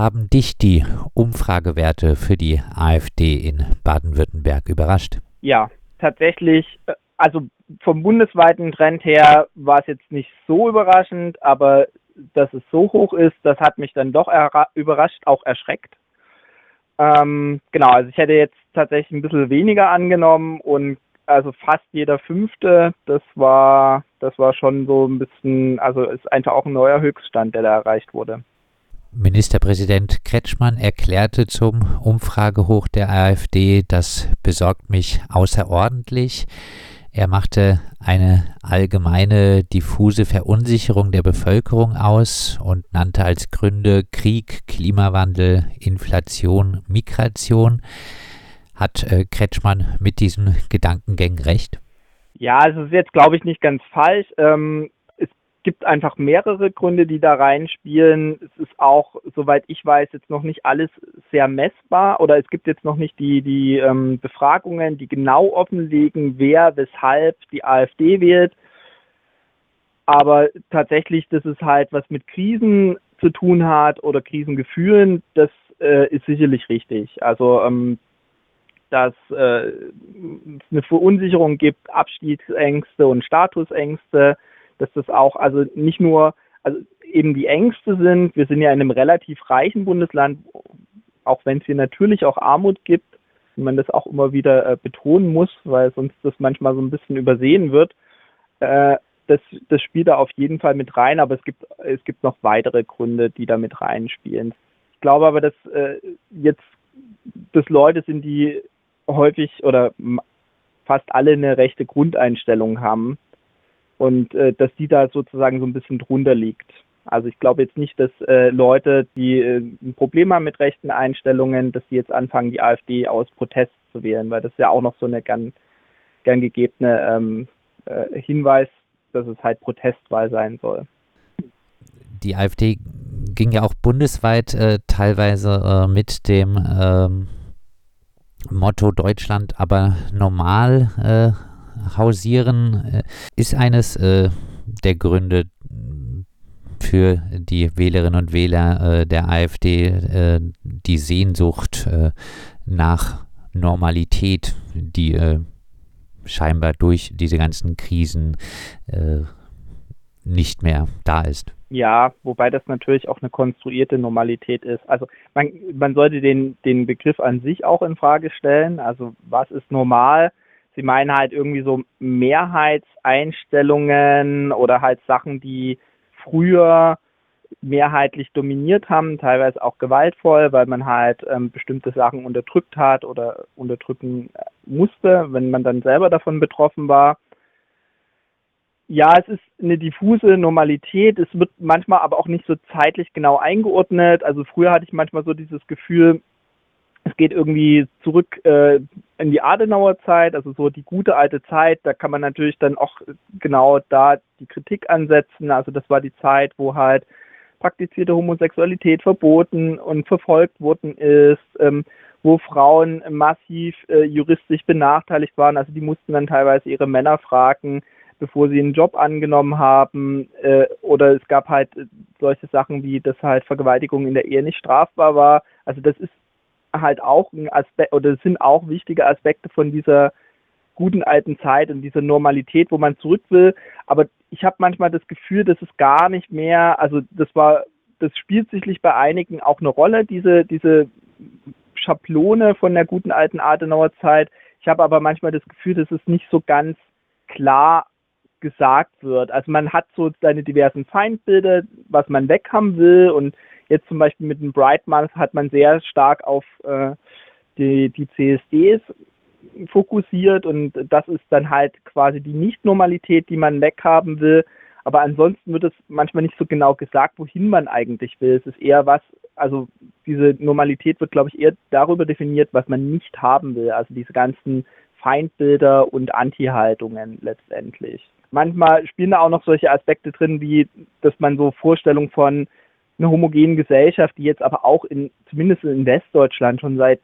Haben dich die Umfragewerte für die AfD in Baden-Württemberg überrascht? Ja, tatsächlich. Äh, also vom bundesweiten Trend her war es jetzt nicht so überraschend, aber dass es so hoch ist, das hat mich dann doch überrascht, auch erschreckt. Ähm, genau, also ich hätte jetzt tatsächlich ein bisschen weniger angenommen und also fast jeder fünfte, das war, das war schon so ein bisschen, also ist einfach auch ein neuer Höchststand, der da erreicht wurde. Ministerpräsident Kretschmann erklärte zum Umfragehoch der AfD, das besorgt mich außerordentlich. Er machte eine allgemeine diffuse Verunsicherung der Bevölkerung aus und nannte als Gründe Krieg, Klimawandel, Inflation, Migration. Hat äh, Kretschmann mit diesen Gedankengängen recht? Ja, also ist jetzt, glaube ich, nicht ganz falsch. Ähm, gibt einfach mehrere Gründe, die da reinspielen. Es ist auch, soweit ich weiß, jetzt noch nicht alles sehr messbar oder es gibt jetzt noch nicht die, die ähm, Befragungen, die genau offenlegen, wer weshalb die AfD wählt. Aber tatsächlich, dass es halt was mit Krisen zu tun hat oder Krisengefühlen, das äh, ist sicherlich richtig. Also ähm, dass äh, es eine Verunsicherung gibt, Abstiegsängste und Statusängste, dass das auch also nicht nur also eben die Ängste sind. Wir sind ja in einem relativ reichen Bundesland, auch wenn es hier natürlich auch Armut gibt und man das auch immer wieder äh, betonen muss, weil sonst das manchmal so ein bisschen übersehen wird. Äh, das, das spielt da auf jeden Fall mit rein, aber es gibt, es gibt noch weitere Gründe, die da mit reinspielen. Ich glaube aber, dass äh, jetzt das Leute sind, die häufig oder fast alle eine rechte Grundeinstellung haben und äh, dass die da sozusagen so ein bisschen drunter liegt. Also ich glaube jetzt nicht, dass äh, Leute, die äh, ein Problem haben mit rechten Einstellungen, dass sie jetzt anfangen, die AfD aus Protest zu wählen, weil das ist ja auch noch so eine gern, gern gegebene ähm, äh, Hinweis, dass es halt Protestwahl sein soll. Die AfD ging ja auch bundesweit äh, teilweise äh, mit dem ähm, Motto Deutschland aber normal äh, hausieren, äh, ist eines äh, der Gründe für die Wählerinnen und Wähler äh, der AfD die Sehnsucht nach Normalität, die scheinbar durch diese ganzen Krisen nicht mehr da ist. Ja, wobei das natürlich auch eine konstruierte Normalität ist. Also man, man sollte den, den Begriff an sich auch in Frage stellen. Also was ist normal? Sie meinen halt irgendwie so Mehrheitseinstellungen oder halt Sachen, die früher mehrheitlich dominiert haben, teilweise auch gewaltvoll, weil man halt ähm, bestimmte Sachen unterdrückt hat oder unterdrücken musste, wenn man dann selber davon betroffen war. Ja, es ist eine diffuse Normalität. Es wird manchmal aber auch nicht so zeitlich genau eingeordnet. Also früher hatte ich manchmal so dieses Gefühl, es geht irgendwie zurück äh, in die Adenauer Zeit, also so die gute alte Zeit. Da kann man natürlich dann auch genau da die Kritik ansetzen. Also das war die Zeit, wo halt praktizierte Homosexualität verboten und verfolgt worden ist, ähm, wo Frauen massiv äh, juristisch benachteiligt waren. Also die mussten dann teilweise ihre Männer fragen, bevor sie einen Job angenommen haben. Äh, oder es gab halt solche Sachen wie, dass halt Vergewaltigung in der Ehe nicht strafbar war. Also das ist halt auch ein Aspekt oder sind auch wichtige Aspekte von dieser guten alten Zeit und dieser Normalität, wo man zurück will. Aber ich habe manchmal das Gefühl, dass es gar nicht mehr, also das war, das spielt sicherlich bei einigen auch eine Rolle, diese, diese Schablone von der guten alten Adenauer Zeit. Ich habe aber manchmal das Gefühl, dass es nicht so ganz klar gesagt wird. Also man hat so seine diversen Feindbilder, was man weghaben will und Jetzt zum Beispiel mit dem Bright Month hat man sehr stark auf äh, die, die CSDs fokussiert und das ist dann halt quasi die Nicht-Normalität, die man weghaben will. Aber ansonsten wird es manchmal nicht so genau gesagt, wohin man eigentlich will. Es ist eher was, also diese Normalität wird, glaube ich, eher darüber definiert, was man nicht haben will. Also diese ganzen Feindbilder und Anti-Haltungen letztendlich. Manchmal spielen da auch noch solche Aspekte drin, wie dass man so Vorstellungen von einer homogenen Gesellschaft, die jetzt aber auch in, zumindest in Westdeutschland schon seit,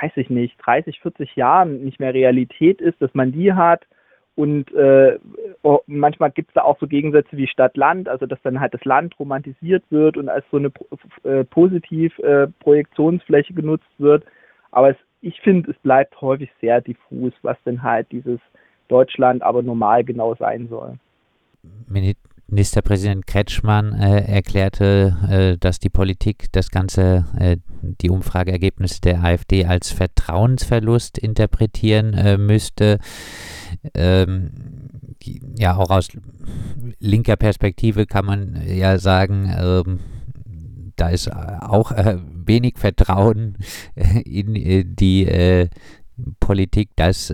weiß ich nicht, 30, 40 Jahren nicht mehr Realität ist, dass man die hat Und äh, oh, manchmal gibt es da auch so Gegensätze wie Stadt-Land, also dass dann halt das Land romantisiert wird und als so eine äh, positiv äh, Projektionsfläche genutzt wird. Aber es, ich finde, es bleibt häufig sehr diffus, was denn halt dieses Deutschland aber normal genau sein soll. Ministerpräsident Kretschmann äh, erklärte, äh, dass die Politik das Ganze, äh, die Umfrageergebnisse der AfD als Vertrauensverlust interpretieren äh, müsste. Ähm, ja, auch aus linker Perspektive kann man ja sagen, ähm, da ist auch äh, wenig Vertrauen in äh, die Politik, dass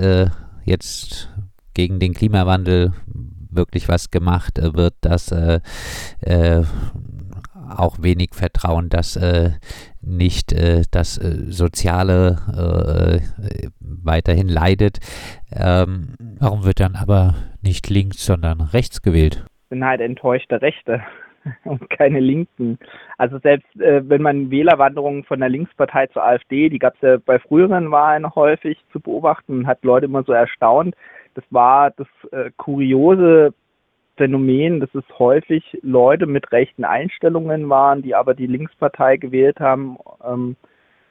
jetzt gegen den Klimawandel wirklich was gemacht äh, wird, dass äh, äh, auch wenig Vertrauen, dass äh, nicht äh, das äh, Soziale weiterhin leidet. Ähm, warum wird dann aber nicht links, sondern rechts gewählt? Bin halt enttäuschte Rechte und keine Linken. Also selbst wenn man Wählerwanderungen von der Linkspartei zur AfD, die gab es ja bei früheren Wahlen häufig zu beobachten, hat Leute immer so erstaunt, das war das äh, kuriose Phänomen, dass es häufig Leute mit rechten Einstellungen waren, die aber die Linkspartei gewählt haben, ähm,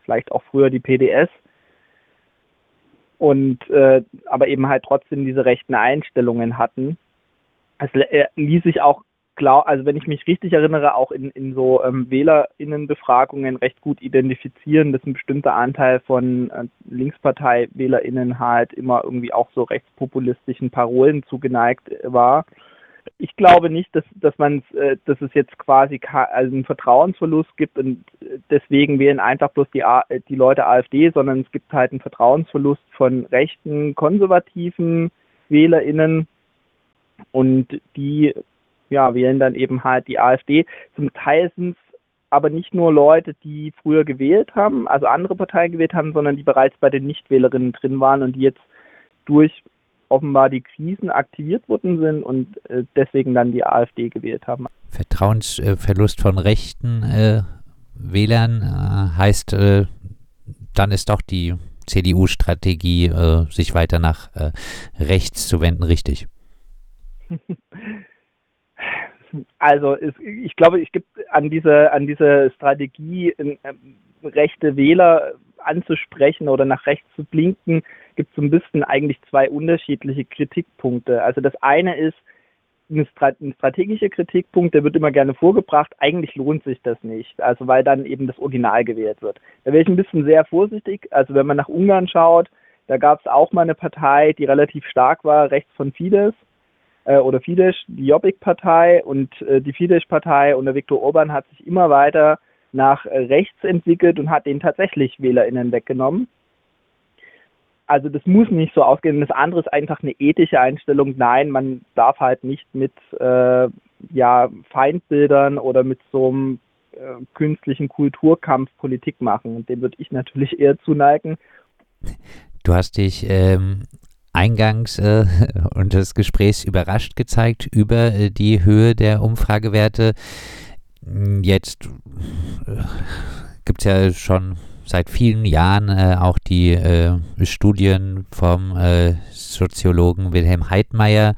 vielleicht auch früher die PDS und äh, aber eben halt trotzdem diese rechten Einstellungen hatten. Es äh, ließ sich auch klar, also wenn ich mich richtig erinnere, auch in, in so ähm, WählerInnenbefragungen recht gut identifizieren, dass ein bestimmter Anteil von äh, Linkspartei-WählerInnen halt immer irgendwie auch so rechtspopulistischen Parolen zugeneigt war. Ich glaube nicht, dass, dass man äh, dass es jetzt quasi also einen Vertrauensverlust gibt und deswegen wählen einfach bloß die, A die Leute AfD, sondern es gibt halt einen Vertrauensverlust von rechten, konservativen WählerInnen und die ja, wählen dann eben halt die AfD. Zum Teil sind es aber nicht nur Leute, die früher gewählt haben, also andere Parteien gewählt haben, sondern die bereits bei den Nichtwählerinnen drin waren und die jetzt durch offenbar die Krisen aktiviert worden sind und äh, deswegen dann die AfD gewählt haben. Vertrauensverlust von rechten äh, Wählern äh, heißt, äh, dann ist doch die CDU-Strategie, äh, sich weiter nach äh, rechts zu wenden, richtig. Also es, ich glaube, es gibt an diese, an diese Strategie, äh, rechte Wähler anzusprechen oder nach rechts zu blinken, gibt es so ein bisschen eigentlich zwei unterschiedliche Kritikpunkte. Also das eine ist ein, strategischer Kritikpunkt, der wird immer gerne vorgebracht, eigentlich lohnt sich das nicht, also weil dann eben das Original gewählt wird. Da wäre ich ein bisschen sehr vorsichtig, also wenn man nach Ungarn schaut, da gab es auch mal eine Partei, die relativ stark war, rechts von Fidesz, äh, oder Fidesz, die Jobbik-Partei und äh, die Fidesz-Partei unter Viktor Orban hat sich immer weiter nach äh, rechts entwickelt und hat den tatsächlich WählerInnen weggenommen. Also das muss nicht so ausgehen. Das andere ist einfach eine ethische Einstellung. Nein, man darf halt nicht mit äh, ja, Feindbildern oder mit so einem äh, künstlichen Kulturkampf Politik machen. Und dem würde ich natürlich eher zuneigen. Du hast dich ähm, eingangs äh, und des Gesprächs überrascht gezeigt über äh, die Höhe der Umfragewerte. Jetzt äh, gibt es ja schon seit vielen Jahren äh, auch die äh, Studien vom äh, Soziologen Wilhelm Heidmeier.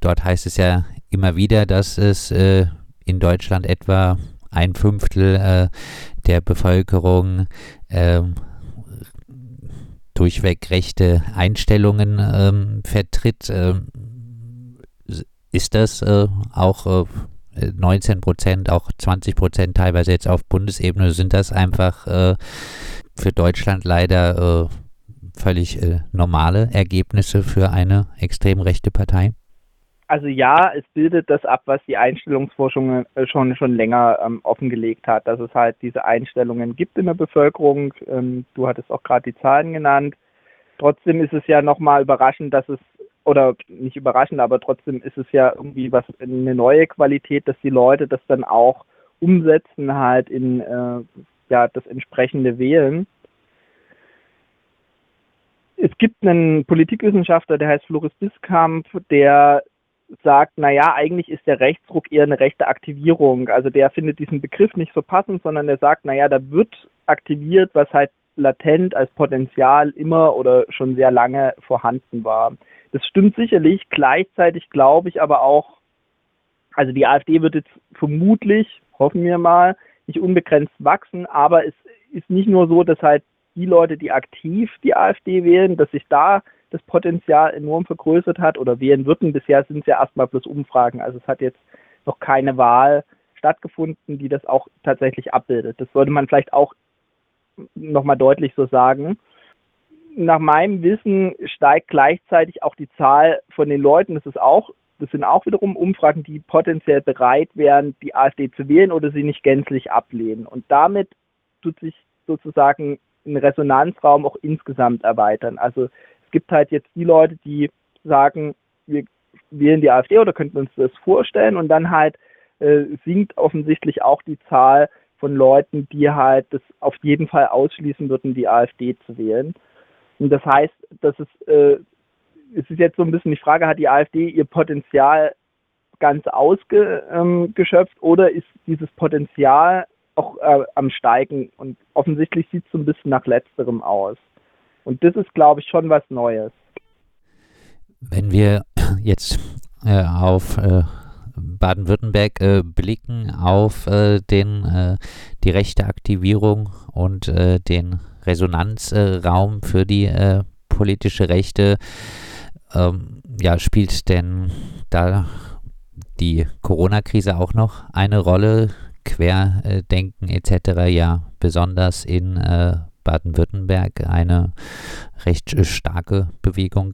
dort heißt es ja immer wieder, dass es in Deutschland etwa ein Fünftel der Bevölkerung ähm, durchweg rechte Einstellungen ähm, vertritt. Ähm, ist das äh, auch äh, 19 Prozent, auch 20 Prozent teilweise jetzt auf Bundesebene, sind das einfach äh, für Deutschland leider äh, völlig äh, normale Ergebnisse für eine extrem rechte Partei? Also ja, es bildet das ab, was die Einstellungsforschung äh, schon schon länger ähm, offengelegt hat, dass es halt diese Einstellungen gibt in der Bevölkerung. Ähm, du hattest auch gerade die Zahlen genannt. Trotzdem ist es ja nochmal überraschend, dass es oder nicht überraschend, aber trotzdem ist es ja irgendwie was eine neue Qualität, dass die Leute das dann auch umsetzen halt in äh, ja das entsprechende Wählen. Es gibt einen Politikwissenschaftler, der heißt Floris Biskamp, der sagt, naja, eigentlich ist der Rechtsruck eher eine rechte Aktivierung. Also der findet diesen Begriff nicht so passend, sondern der sagt, naja, da wird aktiviert, was halt latent als Potenzial immer oder schon sehr lange vorhanden war. Das stimmt sicherlich. Gleichzeitig glaube ich aber auch, also die AfD wird jetzt vermutlich, hoffen wir mal, nicht unbegrenzt wachsen, aber es ist nicht nur so, dass halt die Leute, die aktiv die AfD wählen, dass sich da das Potenzial enorm vergrößert hat oder wählen würden. Bisher sind es ja erstmal bloß Umfragen. Also es hat jetzt noch keine Wahl stattgefunden, die das auch tatsächlich abbildet. Das sollte man vielleicht auch nochmal deutlich so sagen. Nach meinem Wissen steigt gleichzeitig auch die Zahl von den Leuten, das ist auch, das sind auch wiederum Umfragen, die potenziell bereit wären, die AfD zu wählen oder sie nicht gänzlich ablehnen. Und damit tut sich sozusagen ein Resonanzraum auch insgesamt erweitern. Also es gibt halt jetzt die Leute, die sagen, wir wählen die AfD oder könnten uns das vorstellen und dann halt äh, sinkt offensichtlich auch die Zahl von Leuten, die halt das auf jeden Fall ausschließen würden, die AfD zu wählen. Und das heißt, dass es, äh, es ist jetzt so ein bisschen die Frage, hat die AfD ihr Potenzial ganz ausgeschöpft ähm, oder ist dieses Potenzial auch äh, am Steigen und offensichtlich sieht es so ein bisschen nach letzterem aus. Und das ist, glaube ich, schon was Neues. Wenn wir jetzt äh, auf äh, Baden-Württemberg äh, blicken, auf äh, den, äh, die rechte Aktivierung und den Resonanzraum für die politische Rechte, ähm, ja, spielt denn da die Corona-Krise auch noch eine Rolle? Querdenken etc. ja besonders in äh, Baden-Württemberg eine recht starke Bewegung?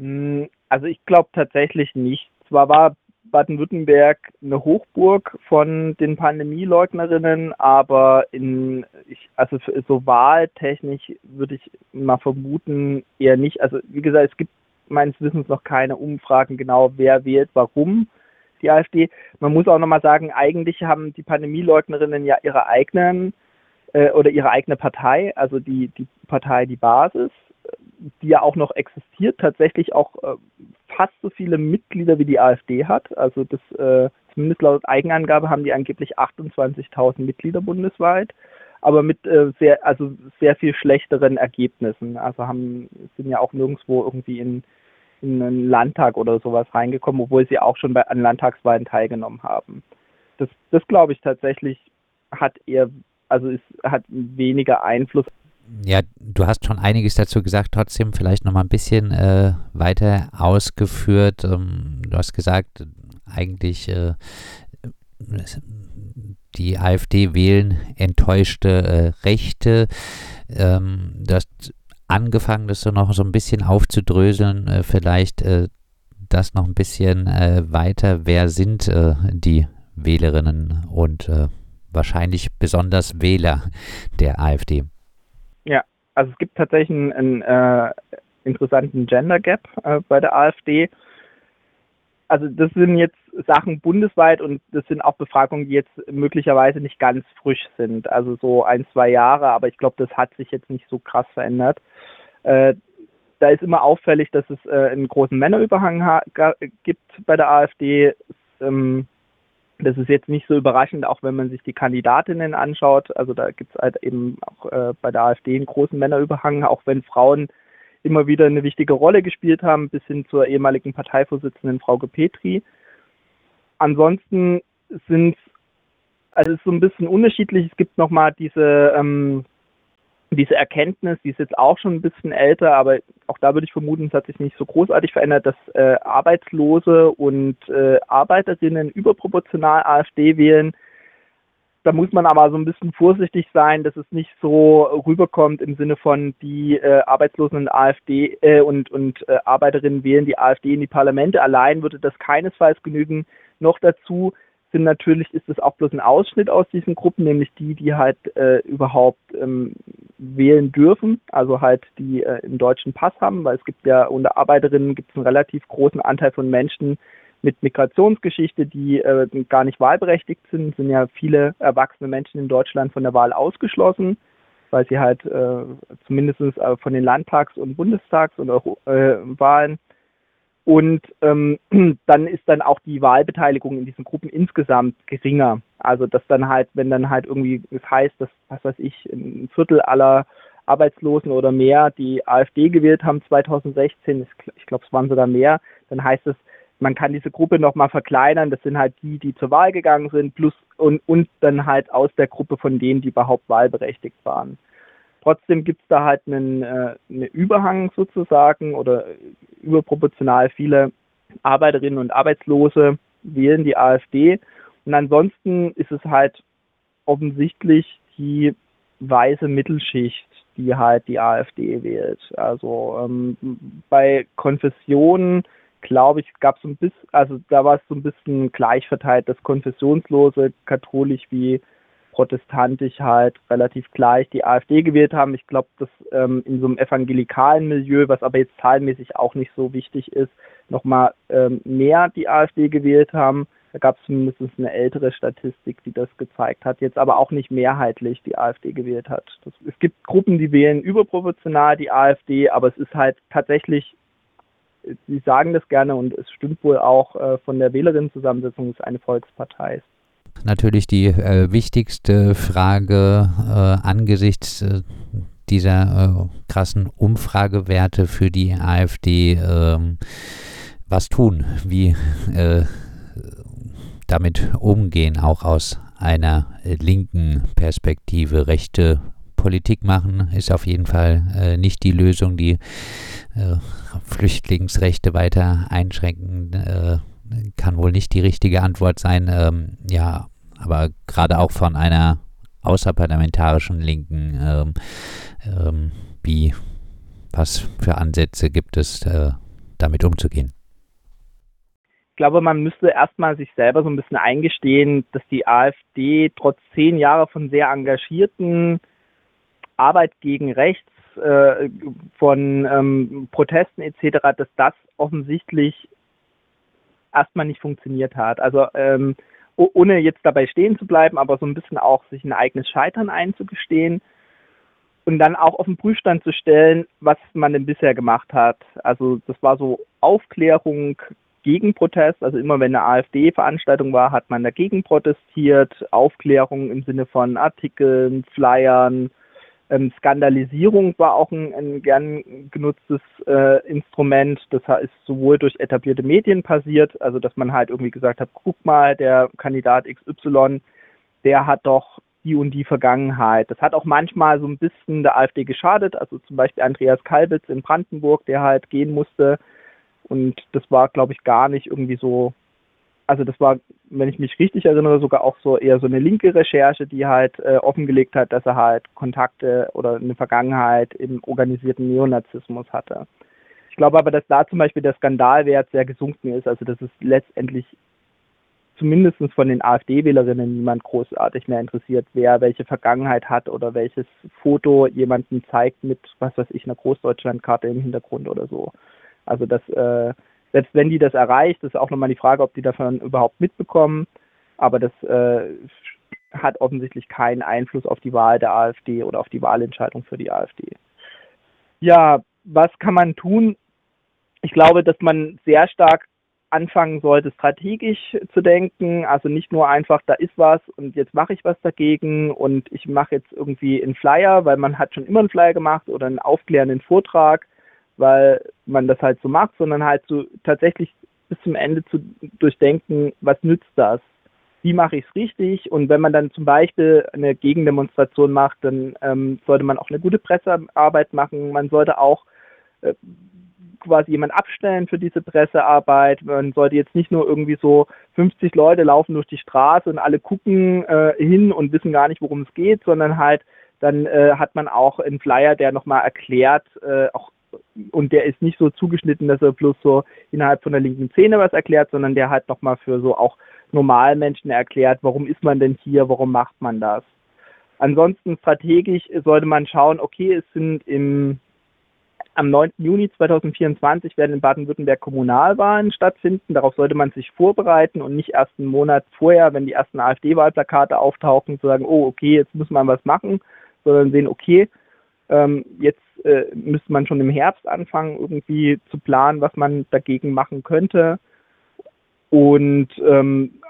Hm, also ich glaube tatsächlich nicht. Zwar war Baden-Württemberg eine Hochburg von den Pandemieleugnerinnen, aber in ich, also so wahltechnisch würde ich mal vermuten eher nicht. Also wie gesagt, es gibt meines Wissens noch keine Umfragen genau, wer wählt, warum die AfD. Man muss auch nochmal sagen, eigentlich haben die Pandemieleugnerinnen ja ihre eigenen äh, oder ihre eigene Partei, also die, die Partei Die Basis, die ja auch noch existiert, tatsächlich auch äh, fast so viele Mitglieder wie die AfD hat. Also das äh, zumindest laut Eigenangabe haben die angeblich 28.000 Mitglieder bundesweit, aber mit äh, sehr also sehr viel schlechteren Ergebnissen. Also haben sind ja auch nirgendwo irgendwie in in einen Landtag oder sowas reingekommen, obwohl sie auch schon bei, an Landtagswahlen teilgenommen haben. Das, das glaube ich tatsächlich hat eher, also es hat weniger Einfluss. Ja, du hast schon einiges dazu gesagt, trotzdem vielleicht noch mal ein bisschen äh, weiter ausgeführt. Ähm, du hast gesagt, eigentlich äh, die AfD wählen enttäuschte äh, Rechte. Ähm, du hast angefangen, das so noch so ein bisschen aufzudröseln, äh, vielleicht äh, das noch ein bisschen äh, weiter. Wer sind äh, die Wählerinnen und äh, wahrscheinlich besonders Wähler der AfD? Ja, also es gibt tatsächlich einen, äh, interessanten Gender Gap bei der AfD. Also das sind jetzt Sachen bundesweit und das sind auch Befragungen, die jetzt möglicherweise nicht ganz frisch sind. Also so ein, zwei Jahre, aber ich glaube, das hat sich jetzt nicht so krass verändert. Äh, da ist immer auffällig, dass es äh, einen großen Männerüberhang gibt bei der AfD. Ähm, das ist jetzt nicht so überraschend, auch wenn man sich die Kandidatinnen anschaut. Also da gibt es halt eben auch äh, bei der AfD einen großen Männerüberhang, auch wenn Frauen immer wieder eine wichtige Rolle gespielt haben, bis hin zur ehemaligen Parteivorsitzenden Frau Petri. Ansonsten sind also es ist so ein bisschen unterschiedlich. Es gibt nochmal diese ähm, diese Erkenntnis, die ist jetzt auch schon ein bisschen älter, aber auch da würde ich vermuten, es hat sich nicht so großartig verändert, dass äh, Arbeitslose und äh, Arbeiterinnen überproportional AfD wählen. Da muss man aber so ein bisschen vorsichtig sein, dass es nicht so rüberkommt im Sinne von die äh, Arbeitslosen und AfD äh, und, und äh, Arbeiterinnen wählen die AfD in die Parlamente. Allein würde das keinesfalls genügen. Noch dazu sind natürlich, ist es auch bloß ein Ausschnitt aus diesen Gruppen, nämlich die, die halt äh, überhaupt ähm, wählen dürfen, also halt die äh, einen deutschen Pass haben, weil es gibt ja unter Arbeiterinnen gibt es einen relativ großen Anteil von Menschen mit Migrationsgeschichte, die äh, gar nicht wahlberechtigt sind, sind ja viele erwachsene Menschen in Deutschland von der Wahl ausgeschlossen, weil sie halt äh, zumindest äh, von den Landtags- und Bundestags- und äh, Wahlen und ähm, dann ist dann auch die Wahlbeteiligung in diesen Gruppen insgesamt geringer. Also dass dann halt, wenn dann halt irgendwie es heißt, dass, was weiß ich, ein Viertel aller Arbeitslosen oder mehr die AfD gewählt haben 2016, ich glaube, es waren sogar mehr, dann heißt es, man kann diese Gruppe nochmal verkleinern. Das sind halt die, die zur Wahl gegangen sind, plus und, und dann halt aus der Gruppe von denen, die überhaupt wahlberechtigt waren. Trotzdem gibt es da halt einen, äh, einen Überhang sozusagen oder überproportional viele Arbeiterinnen und Arbeitslose wählen die AfD. Und ansonsten ist es halt offensichtlich die weiße Mittelschicht, die halt die AfD wählt. Also ähm, bei Konfessionen, glaube ich, gab es ein bisschen, also da war es so ein bisschen gleich verteilt, dass konfessionslose, katholisch wie protestantisch halt relativ gleich die AfD gewählt haben. Ich glaube, dass ähm, in so einem evangelikalen Milieu, was aber jetzt zahlenmäßig auch nicht so wichtig ist, nochmal ähm, mehr die AfD gewählt haben. Da gab es zumindest eine ältere Statistik, die das gezeigt hat, jetzt aber auch nicht mehrheitlich die AfD gewählt hat. Das, es gibt Gruppen, die wählen überproportional die AfD, aber es ist halt tatsächlich, Sie sagen das gerne und es stimmt wohl auch äh, von der Wählerinnenzusammensetzung, es ist eine Volkspartei natürlich die äh, wichtigste Frage äh, angesichts äh, dieser äh, krassen Umfragewerte für die AfD. Ähm, was tun? Wie äh, damit umgehen, auch aus einer linken Perspektive. Rechte Politik machen ist auf jeden Fall äh, nicht die Lösung, die Flüchtlingsrechte weiter einschränken kann wohl nicht die richtige Antwort sein. Ähm, ja, aber gerade auch von einer außerparlamentarischen Linken, ähm, ähm, wie, was für Ansätze gibt es, äh, damit umzugehen? Ich glaube, man müsste erstmal sich selber so ein bisschen eingestehen, dass die AfD trotz zehn Jahre von sehr engagierten Arbeit gegen rechts, äh, von ähm, Protesten etc., dass das offensichtlich erstmal nicht funktioniert hat. Also ähm, ohne jetzt dabei stehen zu bleiben, aber so ein bisschen auch sich ein eigenes Scheitern einzugestehen und dann auch auf den Prüfstand zu stellen, was man denn bisher gemacht hat. Also das war so Aufklärung gegen Protest, also immer wenn eine AfD-Veranstaltung war, hat man dagegen protestiert, Aufklärung im Sinne von Artikeln, Flyern, ähm, Skandalisierung war auch ein, ein gern genutztes äh, Instrument. Das ist sowohl durch etablierte Medien passiert, also dass man halt irgendwie gesagt hat, guck mal, der Kandidat XY, der hat doch die und die Vergangenheit. Das hat auch manchmal so ein bisschen der AfD geschadet, also zum Beispiel Andreas Kalbitz in Brandenburg, der halt gehen musste. Und das war, glaube ich, gar nicht irgendwie so also das war, wenn ich mich richtig erinnere, sogar auch so eher so eine linke Recherche, die halt äh, offengelegt hat, dass er halt Kontakte oder eine Vergangenheit im organisierten Neonazismus hatte. Ich glaube aber, dass da zum Beispiel der Skandalwert sehr gesunken ist, also dass es letztendlich zumindest von den AfD-Wählerinnen niemand großartig mehr interessiert, wer welche Vergangenheit hat oder welches Foto jemanden zeigt mit, was weiß ich, einer Großdeutschlandkarte im Hintergrund oder so. Also das äh, selbst wenn die das erreicht, ist auch nochmal die Frage, ob die davon überhaupt mitbekommen. Aber das äh, hat offensichtlich keinen Einfluss auf die Wahl der AfD oder auf die Wahlentscheidung für die AfD. Ja, was kann man tun? Ich glaube, dass man sehr stark anfangen sollte, strategisch zu denken. Also nicht nur einfach, da ist was und jetzt mache ich was dagegen und ich mache jetzt irgendwie einen Flyer, weil man hat schon immer einen Flyer gemacht oder einen aufklärenden Vortrag, weil man das halt so macht, sondern halt so tatsächlich bis zum Ende zu durchdenken, was nützt das? Wie mache ich es richtig? Und wenn man dann zum Beispiel eine Gegendemonstration macht, dann ähm, sollte man auch eine gute Pressearbeit machen. Man sollte auch äh, quasi jemand abstellen für diese Pressearbeit. Man sollte jetzt nicht nur irgendwie so 50 Leute laufen durch die Straße und alle gucken äh, hin und wissen gar nicht, worum es geht, sondern halt dann äh, hat man auch einen Flyer, der nochmal erklärt, äh, auch und der ist nicht so zugeschnitten, dass er bloß so innerhalb von der linken Szene was erklärt, sondern der hat nochmal für so auch Normalmenschen erklärt, warum ist man denn hier, warum macht man das. Ansonsten strategisch sollte man schauen, okay, es sind im, am 9. Juni 2024 werden in Baden-Württemberg Kommunalwahlen stattfinden. Darauf sollte man sich vorbereiten und nicht erst einen Monat vorher, wenn die ersten AfD-Wahlplakate auftauchen, zu sagen, oh, okay, jetzt muss man was machen, sondern sehen, okay, ähm, jetzt äh, müsste man schon im Herbst anfangen, irgendwie zu planen, was man dagegen machen könnte. Und ähm,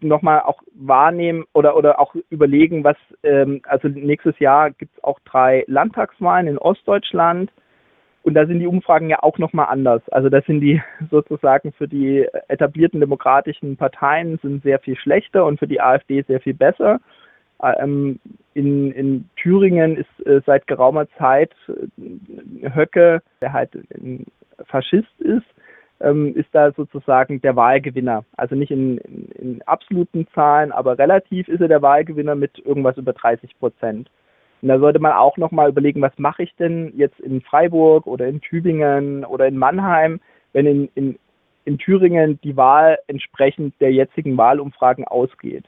nochmal auch wahrnehmen oder, oder auch überlegen, was, ähm, also nächstes Jahr gibt es auch drei Landtagswahlen in Ostdeutschland und da sind die Umfragen ja auch nochmal anders. Also da sind die sozusagen für die etablierten demokratischen Parteien sind sehr viel schlechter und für die AfD sehr viel besser. Ähm, in, in Thüringen ist äh, seit geraumer Zeit äh, Höcke, der halt ein Faschist ist, ähm, ist da sozusagen der Wahlgewinner. Also nicht in, in, in, absoluten Zahlen, aber relativ ist er der Wahlgewinner mit irgendwas über 30 Prozent. Und da sollte man auch nochmal überlegen, was mache ich denn jetzt in Freiburg oder in Tübingen oder in Mannheim, wenn in, in, in Thüringen die Wahl entsprechend der jetzigen Wahlumfragen ausgeht.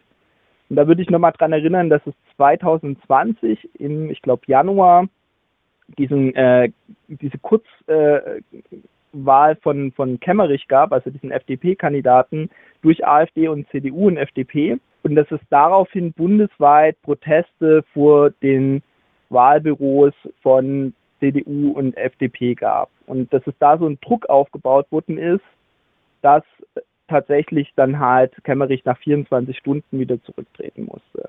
Und da würde ich nochmal dran erinnern, dass es 2020 im, ich glaube, Januar diesen, äh, diese Kurz, äh, von, von Kemmerich gab, also diesen FDP-Kandidaten, durch AfD und CDU und FDP. Und dass es daraufhin bundesweit Proteste vor den Wahlbüros von CDU und FDP gab. Und dass es da so ein Druck aufgebaut worden ist, dass tatsächlich dann halt Kemmerich nach 24 Stunden wieder zurücktreten musste.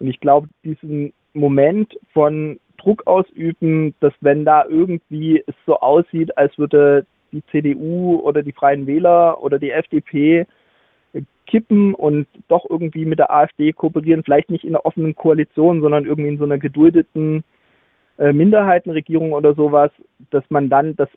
Und ich glaube, diesen Moment von Druck ausüben, dass wenn da irgendwie es so aussieht, als würde die CDU oder die Freien Wähler oder die FDP kippen und doch irgendwie mit der AfD kooperieren, vielleicht nicht in einer offenen Koalition, sondern irgendwie in so einer geduldeten äh, Minderheitenregierung oder sowas, dass man dann das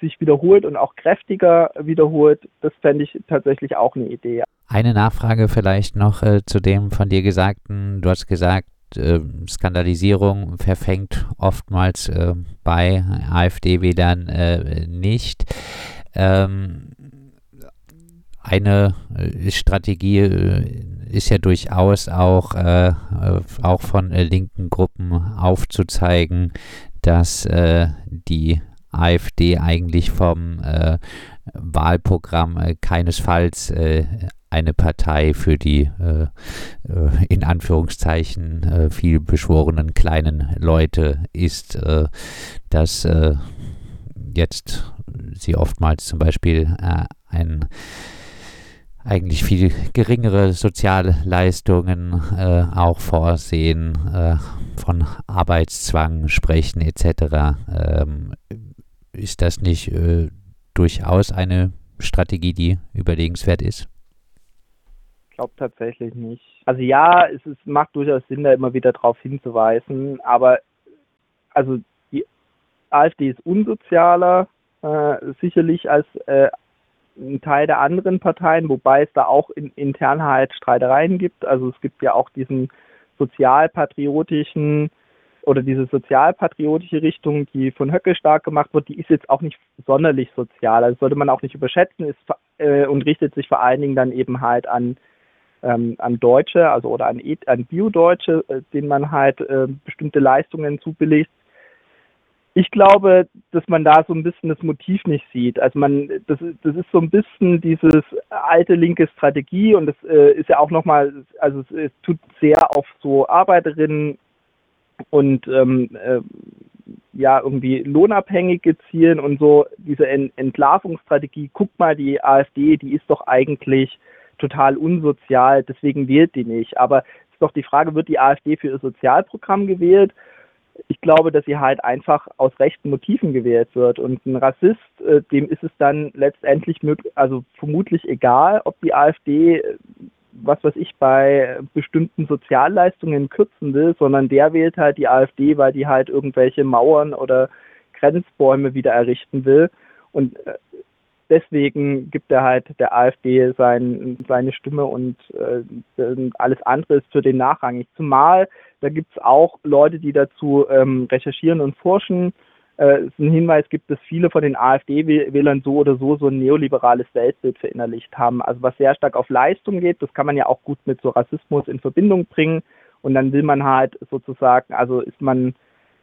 sich wiederholt und auch kräftiger wiederholt, das fände ich tatsächlich auch eine Idee. Eine Nachfrage vielleicht noch äh, zu dem von dir Gesagten. Du hast gesagt, äh, Skandalisierung verfängt oftmals äh, bei AfD-Wählern äh, nicht. Ähm, eine äh, Strategie äh, ist ja durchaus auch, äh, auch von linken Gruppen aufzuzeigen, dass die AfD eigentlich vom Wahlprogramm keinesfalls eine Partei für die äh, äh, in Anführungszeichen äh, viel beschworenen kleinen Leute ist, äh, dass äh, jetzt sie oftmals zum Beispiel äh, ein eigentlich viel geringere Sozialleistungen auch vorsehen, von Arbeitszwang sprechen etc. Ähm, ist das nicht durchaus eine Strategie, die überlegenswert ist? glaube tatsächlich nicht. Also ja, es ist, macht durchaus Sinn, da immer wieder darauf hinzuweisen, aber also die AfD ist unsozialer äh, sicherlich als äh, ein Teil der anderen Parteien, wobei es da auch in, intern halt Streitereien gibt. Also es gibt ja auch diesen sozialpatriotischen oder diese sozialpatriotische Richtung, die von Höcke stark gemacht wird, die ist jetzt auch nicht sonderlich sozial. Also sollte man auch nicht überschätzen ist, äh, und richtet sich vor allen Dingen dann eben halt an ähm, an Deutsche, also oder an, e, an Bio-Deutsche, äh, denen man halt äh, bestimmte Leistungen zubilligt. Ich glaube, dass man da so ein bisschen das Motiv nicht sieht. Also man, das, das ist so ein bisschen dieses alte linke Strategie und das äh, ist ja auch nochmal, also es, es, tut sehr auf so Arbeiterinnen und ähm, äh, ja irgendwie lohnabhängige zielen und so diese Entlarvungsstrategie. Guck mal, die AfD, die ist doch eigentlich total unsozial, deswegen wählt die nicht. Aber es ist doch die Frage, wird die AfD für ihr Sozialprogramm gewählt? Ich glaube, dass sie halt einfach aus rechten Motiven gewählt wird. Und ein Rassist, äh, dem ist es dann letztendlich möglich, also vermutlich egal, ob die AfD, äh, was weiß ich, bei bestimmten Sozialleistungen kürzen will, sondern der wählt halt die AfD, weil die halt irgendwelche Mauern oder Grenzbäume wieder errichten will. Und äh, deswegen gibt er halt der AfD sein, seine Stimme und äh, alles andere ist für den nachrangig. Zumal da gibt es auch Leute, die dazu ähm, recherchieren und forschen. Äh, es ein Hinweis gibt, dass viele von den AfD-Wählern so oder so so ein neoliberales Weltbild verinnerlicht haben. Also was sehr stark auf Leistung geht, das kann man ja auch gut mit so Rassismus in Verbindung bringen. Und dann will man halt sozusagen, also ist man,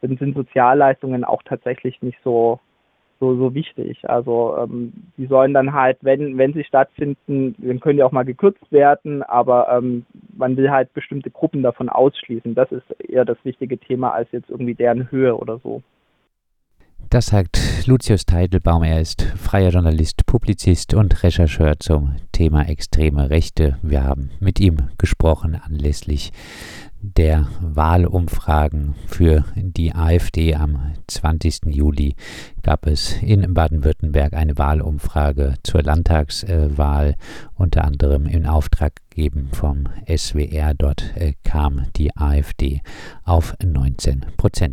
dann sind Sozialleistungen auch tatsächlich nicht so so, so wichtig. Also ähm, die sollen dann halt, wenn, wenn sie stattfinden, dann können die auch mal gekürzt werden, aber ähm, man will halt bestimmte Gruppen davon ausschließen. Das ist eher das wichtige Thema als jetzt irgendwie deren Höhe oder so. Das sagt Lucius Teitelbaum. Er ist freier Journalist, Publizist und Rechercheur zum Thema extreme Rechte. Wir haben mit ihm gesprochen anlässlich der Wahlumfragen für die AfD am 20. Juli gab es in Baden-Württemberg eine Wahlumfrage zur Landtagswahl, unter anderem in Auftrag gegeben vom SWR. Dort äh, kam die AfD auf 19 Prozent.